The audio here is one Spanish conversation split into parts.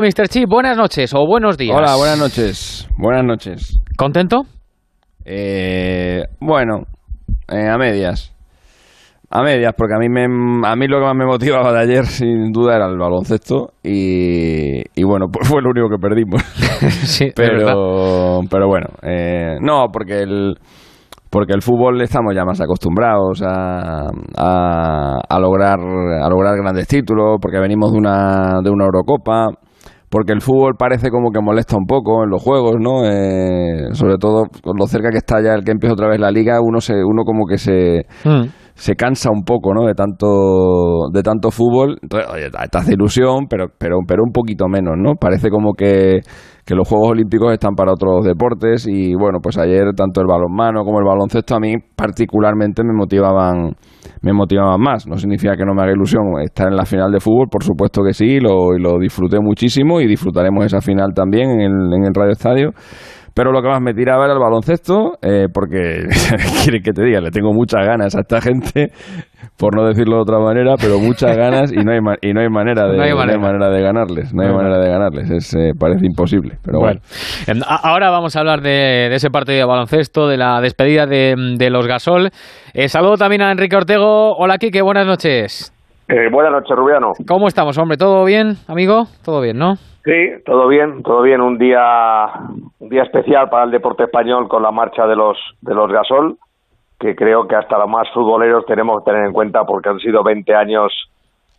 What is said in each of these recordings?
Mr. Chip, buenas noches o buenos días. Hola, buenas noches. Buenas noches. ¿Contento? Eh, bueno, eh, a medias. A medias, porque a mí, me, a mí lo que más me motivaba de ayer, sin duda, era el baloncesto. Y, y bueno, pues fue lo único que perdimos. sí, pero, pero bueno, eh, no, porque el, porque el fútbol estamos ya más acostumbrados a, a, a, lograr, a lograr grandes títulos, porque venimos de una, de una Eurocopa porque el fútbol parece como que molesta un poco en los juegos, ¿no? Eh, sobre todo con lo cerca que está ya el que empieza otra vez la liga, uno se, uno como que se, mm. se cansa un poco, ¿no? De tanto, de tanto fútbol. Entonces, oye, te hace ilusión, pero, pero, pero un poquito menos, ¿no? Parece como que, que los Juegos Olímpicos están para otros deportes y bueno, pues ayer tanto el balonmano como el baloncesto a mí particularmente me motivaban me motivaban más. No significa que no me haga ilusión estar en la final de fútbol, por supuesto que sí, lo, lo disfruté muchísimo y disfrutaremos esa final también en el, en el Radio Estadio. Pero lo que más me tiraba era el baloncesto, eh, porque, quiere que te diga? Le tengo muchas ganas a esta gente, por no decirlo de otra manera, pero muchas ganas y no hay, y no hay, manera, de, manera. de ganarles. No hay manera de ganarles, es, eh, parece imposible. Pero bueno. Ahora vamos a hablar de, ese partido de baloncesto, de la despedida de, los Gasol. Eh, saludo también a Enrique Ortego. Hola, Kike, buenas noches. buenas noches, Rubiano. ¿Cómo estamos, hombre? ¿Todo bien, amigo? Todo bien, ¿no? Sí, todo bien, todo bien. Un día, un día especial para el deporte español con la marcha de los de los Gasol, que creo que hasta los más futboleros tenemos que tener en cuenta porque han sido 20 años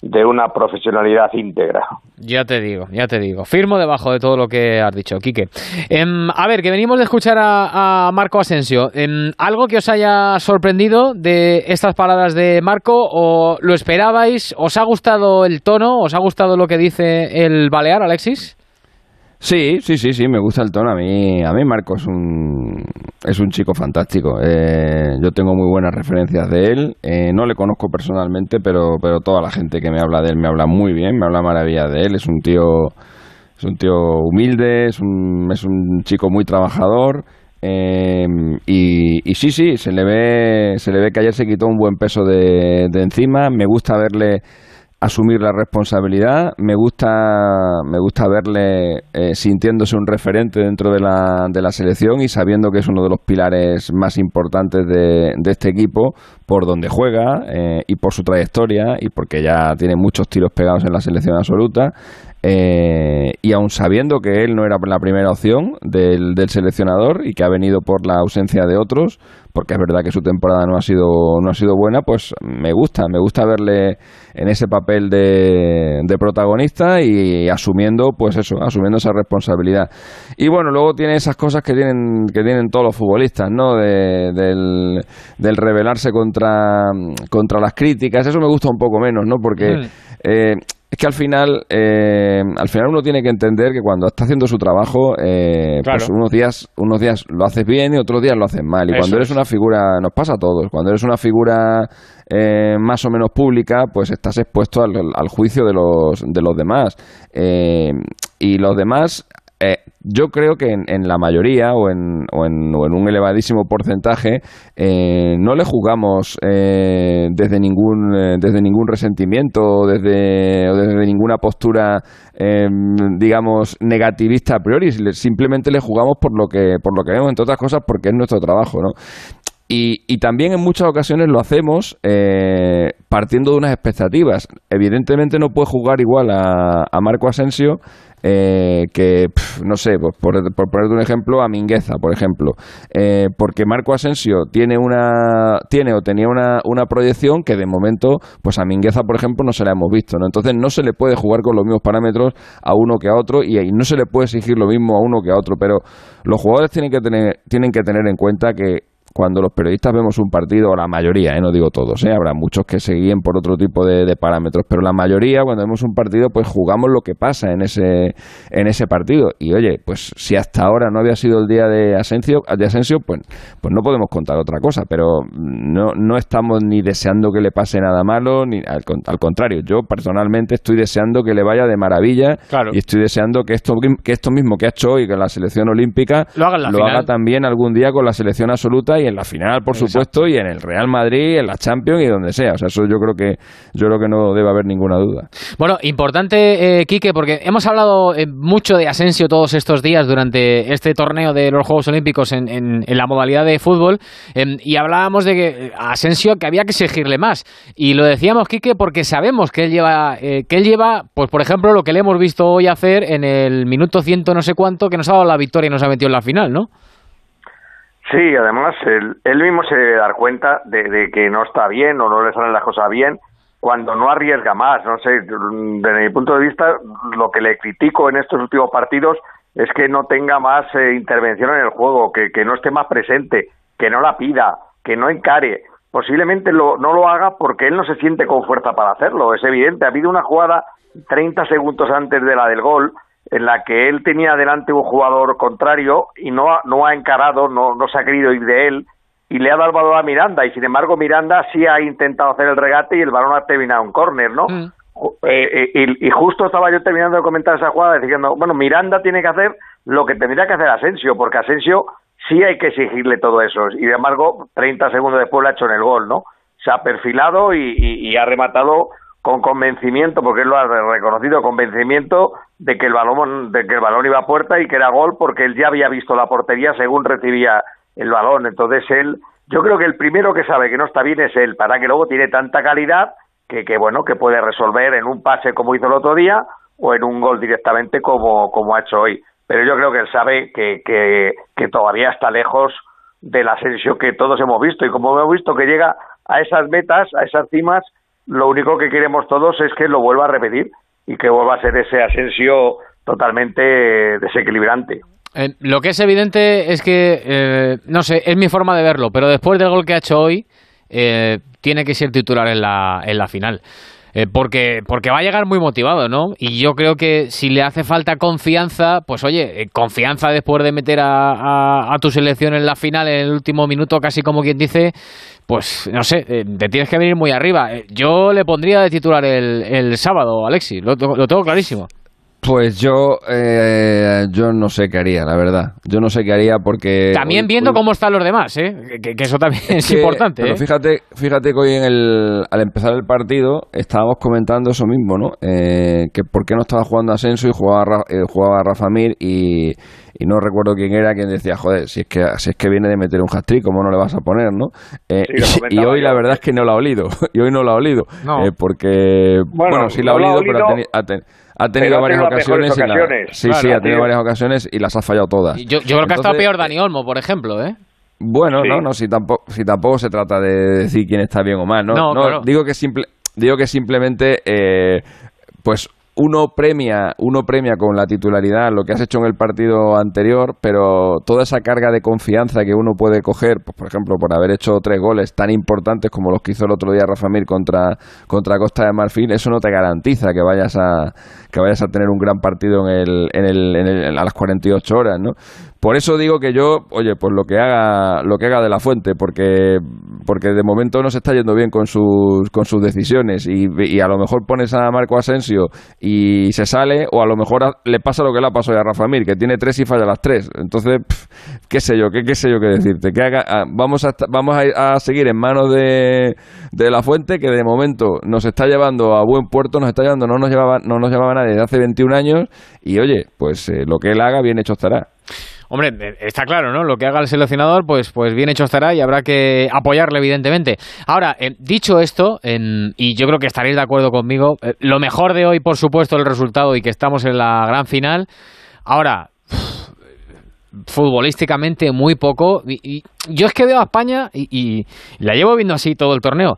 de una profesionalidad íntegra. Ya te digo, ya te digo. Firmo debajo de todo lo que has dicho, Quique. Em, a ver, que venimos de escuchar a, Marco Asensio. Em, ¿Algo que os haya sorprendido de estas palabras de Marco o lo esperabais? ¿Os ha gustado el tono? ¿Os ha gustado lo que dice el Balear, Alexis? Sí, sí, sí, sí, me gusta el tono. A mí, a mí Marco es un, es un chico fantástico. Eh, yo tengo muy buenas referencias de él. Eh, no le conozco personalmente, pero, pero toda la gente que me habla de él me habla muy bien, me habla maravilla de él. Es un tío, es un tío humilde, es un, es un chico muy trabajador. Eh, y, y, sí, sí, se le ve, se le ve que ayer se quitó un buen peso de, de encima. Me gusta verle asumir la responsabilidad. Me gusta, me gusta verle eh, sintiéndose un referente dentro de la, de la selección y sabiendo que es uno de los pilares más importantes de, de este equipo por donde juega eh, y por su trayectoria y porque ya tiene muchos tiros pegados en la selección absoluta. Eh, y aun sabiendo que él no era la primera opción del, del, seleccionador y que ha venido por la ausencia de otros, porque es verdad que su temporada no ha sido no ha sido buena, pues me gusta, me gusta verle en ese papel de, de protagonista y asumiendo, pues eso, asumiendo esa responsabilidad. Y bueno, luego tiene esas cosas que tienen que tienen todos los futbolistas, ¿no? De, del, del rebelarse contra contra las críticas, eso me gusta un poco menos, ¿no? Porque eh, es que al final, eh, al final uno tiene que entender que cuando está haciendo su trabajo, eh, pues unos días, unos días lo haces bien y otros días lo haces mal. Y cuando eres una figura, nos pasa a todos, cuando eres una figura eh, más o menos pública, pues estás expuesto al, al juicio de los, de los demás. y los demás eh, yo creo que en, la mayoría o en, o en, un elevadísimo porcentaje eh, no le jugamos eh, desde ningún desde ningún resentimiento o desde, o desde ninguna postura digamos negativista a priori simplemente le jugamos por lo que por lo que vemos entre otras cosas porque es nuestro trabajo no y, y, también en muchas ocasiones lo hacemos partiendo de unas expectativas. Evidentemente no puede jugar igual a, a Marco Asensio eh, que, no sé, pues por, por ponerte un ejemplo, a Mingueza, por ejemplo, eh, porque Marco Asensio tiene una tiene o tenía una, una proyección que de momento, pues a Mingueza, por ejemplo, no se la hemos visto, ¿no? Entonces no se le puede jugar con los mismos parámetros a uno que a otro y, y no se le puede exigir lo mismo a uno que a otro, pero los jugadores tienen que tener, tienen que tener en cuenta que cuando los periodistas vemos un partido, o la mayoría, ¿eh? no digo todos, ¿eh? habrá muchos que se guíen por otro tipo de, parámetros, pero la mayoría cuando vemos un partido, pues jugamos lo que pasa en ese, en ese partido. Y oye, pues si hasta ahora no había sido el día de Asensio, de Asensio pues, pues no podemos contar otra cosa, pero no, no estamos ni deseando que le pase nada malo, ni al, contrario, yo personalmente estoy deseando que le vaya de maravilla y estoy deseando que esto, que esto mismo que ha hecho hoy con la selección olímpica lo haga, también algún día con la selección absoluta y en la final, por supuesto, y en el Real Madrid, en la Champions y donde sea. O sea, eso yo creo que yo creo que no debe haber ninguna duda. Bueno, importante, eh, Quique, porque hemos hablado eh, mucho de Asensio todos estos días durante este torneo de los Juegos Olímpicos en, en, la modalidad de fútbol em, y hablábamos de que eh, Asensio que había que exigirle más. Y lo decíamos, Quique, porque sabemos que él lleva, que él lleva, pues por ejemplo, lo que le hemos visto hoy hacer en el minuto ciento no sé cuánto que nos ha dado la victoria y nos ha metido en la final, ¿no? Sí, además él, mismo se debe dar cuenta de, que no está bien o no le salen las cosas bien cuando no arriesga más. No sé, desde mi punto de vista, lo que le critico en estos últimos partidos es que no tenga más eh, intervención en el juego, que, que no esté más presente, que no la pida, que no encare. Posiblemente no lo haga porque él no se siente con fuerza para hacerlo. Es evidente. Ha habido una jugada 30 segundos antes de la del gol en la que él tenía delante un jugador contrario y no ha, no ha encarado, no, no se ha querido ir de él y le ha dado el balón a Miranda y sin embargo Miranda sí ha intentado hacer el regate y el balón ha terminado en córner, ¿no? Mm. Eh, eh, y, justo estaba yo terminando de comentar esa jugada diciendo, bueno, Miranda tiene que hacer lo que tendría que hacer Asensio, porque Asensio sí hay que exigirle todo eso y sin embargo 30 segundos después lo ha hecho en el gol, ¿no? Se ha perfilado y ha rematado con convencimiento, porque él lo ha reconocido, convencimiento de que el balón, de que el balón iba a puerta y que era gol, porque él ya había visto la portería según recibía el balón. Entonces él, yo creo que el primero que sabe que no está bien es él, para que luego tiene tanta calidad que, que bueno, que puede resolver en un pase como hizo el otro día o en un gol directamente como, como ha hecho hoy. Pero yo creo que él sabe que, que, que todavía está lejos del ascenso que todos hemos visto y como hemos visto que llega a esas metas, a esas cimas, lo único que queremos todos es que lo vuelva a repetir y que vuelva a ser ese Asensio totalmente desequilibrante. Eh, lo que es evidente es que, eh, no sé, es mi forma de verlo, pero después del gol que ha hecho hoy, eh, tiene que ser titular en la, en la final. Eh, porque, porque va a llegar muy motivado, ¿no? Y yo creo que si le hace falta confianza, pues oye, eh, confianza después de meter a, a, tu selección en la final en el último minuto, casi como quien dice, pues no sé, eh, te tienes que venir muy arriba. Yo le pondría de titular el, el sábado, Alexis, lo, lo tengo clarísimo. Pues yo, eh, yo no sé qué haría, la verdad. Yo no sé qué haría porque... También viendo cómo están los demás, ¿eh? Que, eso también es, importante. Pero ¿eh? fíjate, fíjate que hoy en el, al empezar el partido estábamos comentando eso mismo, ¿no? Eh, que por qué no estaba jugando Asensio y jugaba, eh, jugaba Rafa Mir y, y no recuerdo quién era quien decía, joder, si es que si es que viene de meter un hat-trick, ¿cómo no le vas a poner, no? Eh, y, hoy la verdad es que no lo ha olido, y hoy no lo ha olido, eh, porque, bueno, sí lo ha olido, pero ha, tenido ha tenido varias ocasiones. sí, sí, ha tenido varias ocasiones y las ha fallado todas. Yo, creo que ha estado peor Dani Olmo, por ejemplo, ¿eh? Bueno, no, no, si tampoco, si tampoco se trata de decir quién está bien o mal, ¿no? No, digo que simple, digo que simplemente, eh, pues uno premia, uno premia con la titularidad lo que has hecho en el partido anterior, pero toda esa carga de confianza que uno puede coger, pues, por ejemplo, por haber hecho tres goles tan importantes como los que hizo el otro día Rafa Mir contra, contra Costa de Marfil, eso no te garantiza que vayas a, que vayas a tener un gran partido en el, en el, en el, a las 48 horas, ¿no? Por eso digo que yo, oye, pues lo que haga, lo que haga de la fuente, porque, porque de momento no se está yendo bien con sus, con sus decisiones y, a lo mejor pones a Marco Asensio y se sale, o a lo mejor le pasa lo que le ha pasado a Rafa Mir, que tiene tres y falla las tres. Entonces, qué sé yo, qué, qué sé yo qué decirte. Que haga, ah, vamos a, vamos a, seguir en manos de, de la fuente, que de momento nos está llevando a buen puerto, nos está llevando, no nos llevaba, no nos llevaba nadie desde hace 21 años, y oye, pues eh, lo que él haga, bien hecho estará. Hombre, está claro, ¿no? Lo que haga el seleccionador, pues, pues bien hecho estará y habrá que apoyarle, evidentemente. Ahora, eh, dicho esto, y yo creo que estaréis de acuerdo conmigo, eh, lo mejor de hoy, por supuesto, el resultado y que estamos en la gran final. Ahora, futbolísticamente muy poco. Y, yo es que veo a España y, la llevo viendo así todo el torneo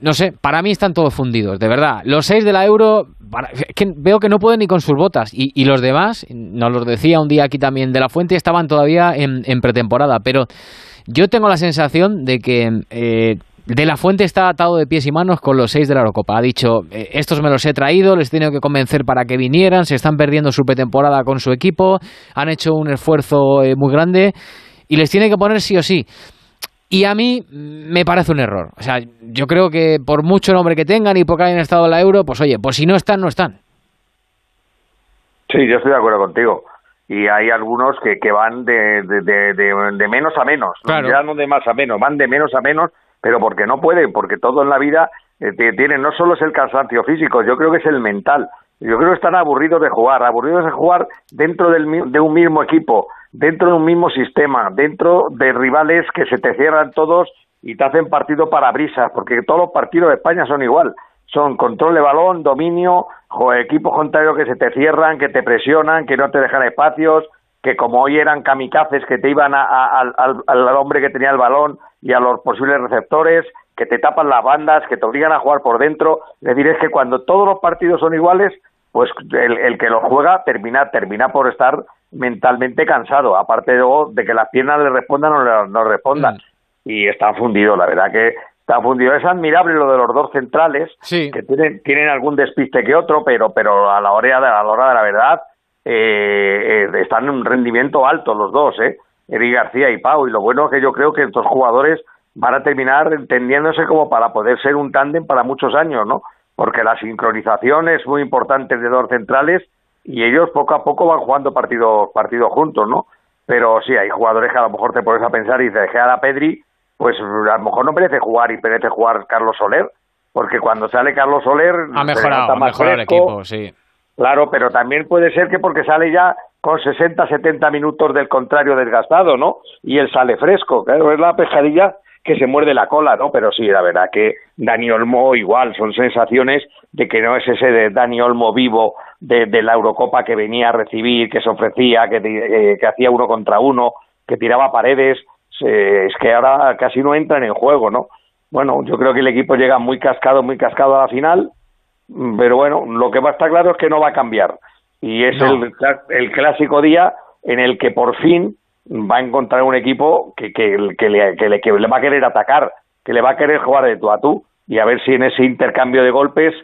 no sé, para mí están todos fundidos, de verdad. Los seis de la Euro, que veo que no pueden ni con sus botas. Y, los demás, nos los decía un día aquí también de la Fuente, estaban todavía en, pretemporada. Pero yo tengo la sensación de que eh, de la Fuente está atado de pies y manos con los seis de la Eurocopa. Ha dicho, eh, estos me los he traído, les he tenido que convencer para que vinieran, se están perdiendo su pretemporada con su equipo, han hecho un esfuerzo eh, muy grande y les tiene que poner sí o sí. Y a mí me parece un error. O sea, yo creo que por mucho nombre que tengan y porque hayan estado en la euro, pues oye, pues si no están, no están. Sí, yo estoy de acuerdo contigo. y hay algunos que, que van de, de, de, menos a menos, ya no de más a menos, van de menos a menos, pero porque no pueden, porque todo en la vida eh, tiene, no solo es el cansancio físico, yo creo que es el mental. Yo creo que están aburridos de jugar, aburridos de jugar dentro del, de un mismo equipo, dentro de un mismo sistema, dentro de rivales que se te cierran todos y te hacen partido para brisas, porque todos los partidos de España son igual. Son control de balón, dominio, equipos contrarios que se te cierran, que te presionan, que no te dejan espacios, que como hoy eran kamikazes que te iban al, al hombre que tenía el balón y a los posibles receptores, que te tapan las bandas, que te obligan a jugar por dentro. Es decir, es que cuando todos los partidos son iguales, pues el, que lo juega termina, termina por estar mentalmente cansado, aparte de, de que las piernas le respondan o no, no respondan. Mm. Y está fundido, la verdad que está fundido. Es admirable lo de los dos centrales, que tienen, tienen algún despiste que otro, pero, pero a la hora de, a la, hora de la verdad eh, eh, están en un rendimiento alto los dos, ¿eh? Eric García y Pau. Y lo bueno es que yo creo que estos jugadores van a terminar entendiéndose como para poder ser un tándem para muchos años, ¿no? porque la sincronización es muy importante de dos centrales y ellos poco a poco van jugando partidos partidos juntos, ¿no? Pero sí, hay jugadores que a lo mejor te pones a pensar y dices, que a Pedri, pues a lo mejor no merece jugar y merece jugar Carlos Soler, porque cuando sale Carlos Soler... Ha mejorado, ha mejorado el equipo, sí. Claro, pero también puede ser que porque sale ya con 60, 70 minutos del contrario desgastado, ¿no? Y él sale fresco, claro, es la pescadilla que se muerde la cola, ¿no? Pero sí, la verdad que Dani Olmo igual, son sensaciones de que no es ese de Dani Olmo vivo de, la Eurocopa que venía a recibir, que se ofrecía, que, eh, que hacía uno contra uno, que tiraba paredes, es que ahora casi no entran en juego, ¿no? Bueno, yo creo que el equipo llega muy cascado, muy cascado a la final, pero bueno, lo que va a estar claro es que no va a cambiar. Y es el, el clásico día en el que por fin va a encontrar un equipo que, que, que, le, que, le, que le va a querer atacar, que le va a querer jugar de tú a tú y a ver si en ese intercambio de golpes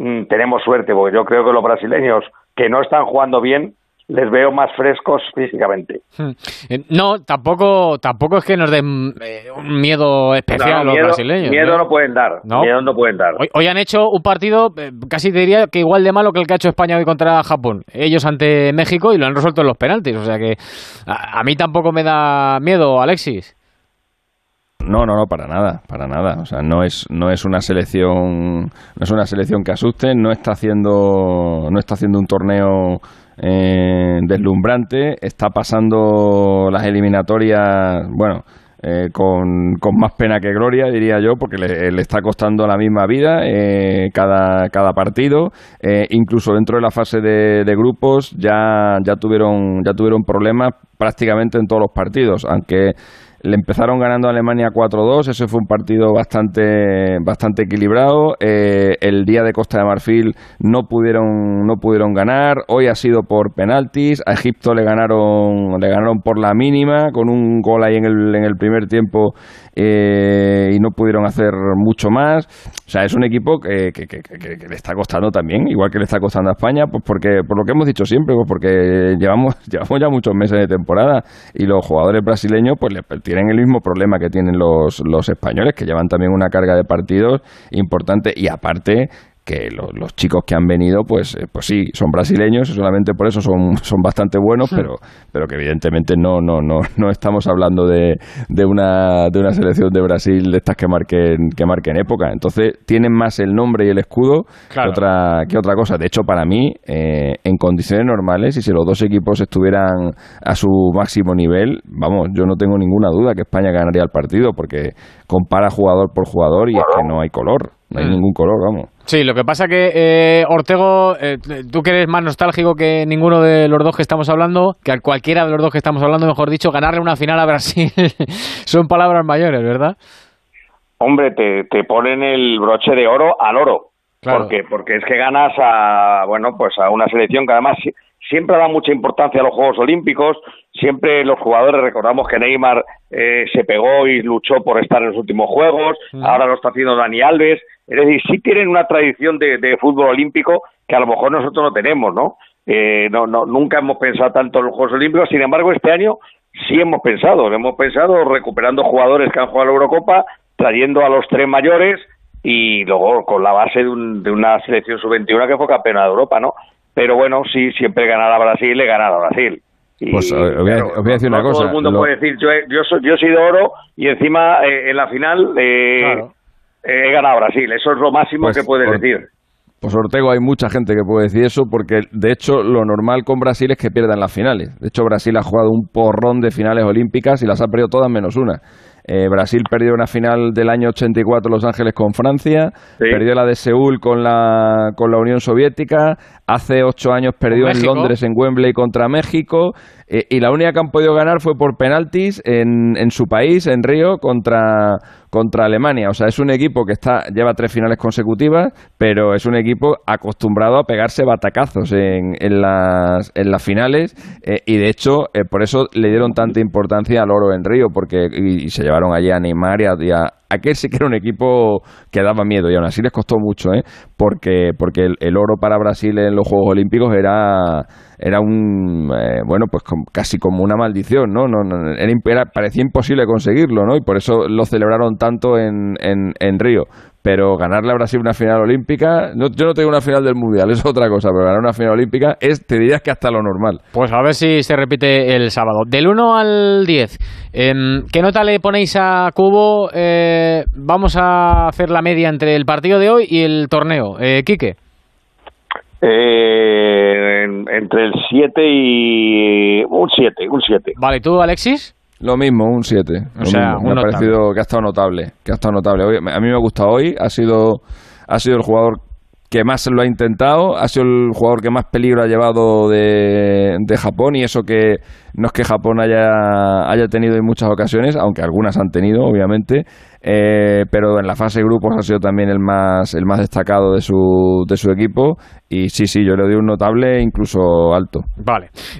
mm, tenemos suerte, porque yo creo que los brasileños que no están jugando bien les veo más frescos físicamente. Hmm. Eh, no, tampoco tampoco es que nos den eh, un miedo especial los brasileños. Miedo ¿no? pueden dar. ¿No? Miedo no pueden dar. Hoy, han hecho un partido, eh, casi diría que igual de malo que el que ha hecho España hoy contra Japón. Ellos ante México y lo han resuelto en los penaltis. O sea que a, mí tampoco me da miedo, Alexis. No, no, no, para nada, para nada. O sea, no es, no es una selección, no es una selección que asuste, no está haciendo, no está haciendo un torneo eh, deslumbrante, está pasando las eliminatorias, bueno, eh, con, más pena que gloria, diría yo, porque le, está costando la misma vida eh, cada, cada partido. Eh, incluso dentro de la fase de, de, grupos ya, ya, tuvieron, ya tuvieron problemas prácticamente en todos los partidos, aunque le empezaron ganando a Alemania 4-2, ese fue un partido bastante, bastante equilibrado. Eh, el día de Costa de Marfil no pudieron, no pudieron ganar. Hoy ha sido por penaltis. A Egipto le ganaron, le ganaron por la mínima, con un gol ahí en el, en el primer tiempo eh, y no pudieron hacer mucho más. O sea, es un equipo que, que, que, que, le está costando también, igual que le está costando a España, pues porque, por lo que hemos dicho siempre, pues porque llevamos, llevamos ya muchos meses de temporada y los jugadores brasileños pues le tienen el mismo problema que tienen los, los españoles, que llevan también una carga de partidos importante y aparte que los chicos que han venido, pues, eh, pues sí, son brasileños y solamente por eso son, son bastante buenos, pero, pero que evidentemente no, no, no, no estamos hablando de, de, una, de una selección de Brasil de estas que marquen, que marquen época. Entonces tienen más el nombre y el escudo que, otra, que otra cosa. De hecho, para mí, eh, en condiciones normales, y si los dos equipos estuvieran a su máximo nivel, vamos, yo no tengo ninguna duda que España ganaría el partido, porque compara jugador por jugador y es que no hay color. No hay mm. ningún color, vamos. Sí, lo que pasa que eh, Ortego, eh, tú que eres más nostálgico que ninguno de los dos que estamos hablando, que a cualquiera de los dos que estamos hablando, mejor dicho, ganarle una final a Brasil son palabras mayores, ¿verdad? Hombre, te, te ponen el broche de oro al oro. Claro. Porque, porque es que ganas a, bueno, pues a una selección que además siempre da mucha importancia a los Juegos Olímpicos, siempre los jugadores recordamos que Neymar eh, se pegó y luchó por estar en los últimos Juegos, ahora lo está haciendo Dani Alves, es decir, sí tienen una tradición de, fútbol olímpico que a lo mejor nosotros no tenemos, ¿no? Eh, no, no, nunca hemos pensado tanto en los Juegos Olímpicos, sin embargo este año sí hemos pensado, hemos pensado recuperando jugadores que han jugado la Eurocopa, trayendo a los tres mayores y luego con la base de, de una selección sub-21 que fue campeona de Europa, ¿no? Pero bueno, sí, siempre ganar a Brasil, le ganar a Brasil. pues os voy, a, decir una cosa. Todo el mundo puede decir, yo he, yo, soy, yo he sido oro y encima eh, en la final eh, he ganado a Brasil. Eso es lo máximo pues que puedes decir. Pues Ortego, hay mucha gente que puede decir eso porque de hecho lo normal con Brasil es que pierdan las finales. De hecho Brasil ha jugado un porrón de finales olímpicas y las ha perdido todas menos una. Eh, Brasil perdió una final del año 84 Los Ángeles con Francia, perdió la de Seúl con la, con la Unión Soviética, hace ocho años perdió en Londres en Wembley contra México eh, y la única que han podido ganar fue por penaltis en, en su país, en Río, contra, contra Alemania. O sea, es un equipo que está lleva tres finales consecutivas, pero es un equipo acostumbrado a pegarse batacazos en, en, las, en las finales eh, y de hecho por eso le dieron tanta importancia al oro en Río porque y, se llevaron allí a Neymar y a, aquel sí que era un equipo que daba miedo y aún así les costó mucho, ¿eh? porque, porque el, oro para Brasil en los Juegos Olímpicos era, era un, eh, bueno, pues casi como una maldición, ¿no? no, era, parecía imposible conseguirlo, ¿no? Y por eso lo celebraron tanto en, en, en Río pero ganarle a Brasil una final olímpica, no, yo no tengo una final del Mundial, es otra cosa, pero ganar una final olímpica es, te dirías que hasta lo normal. Pues a ver si se repite el sábado. Del 1 al 10, em, ¿qué nota le ponéis a Cubo? Eh, vamos a hacer la media entre el partido de hoy y el torneo. Eh, Quique. Eh, entre el 7 y... un 7, un 7. Vale, ¿tú, Alexis? Lo mismo, un 7. O sea, me ha parecido que ha estado notable, que ha estado notable. a mí me ha gustado hoy, ha sido ha sido el jugador que más lo ha intentado, ha sido el jugador que más peligro ha llevado de, de Japón y eso que no es que Japón haya, haya tenido en muchas ocasiones, aunque algunas han tenido, obviamente, eh, pero en la fase de grupos ha sido también el más, el más destacado de su, de su equipo y sí, sí, yo le doy un notable incluso alto. Vale.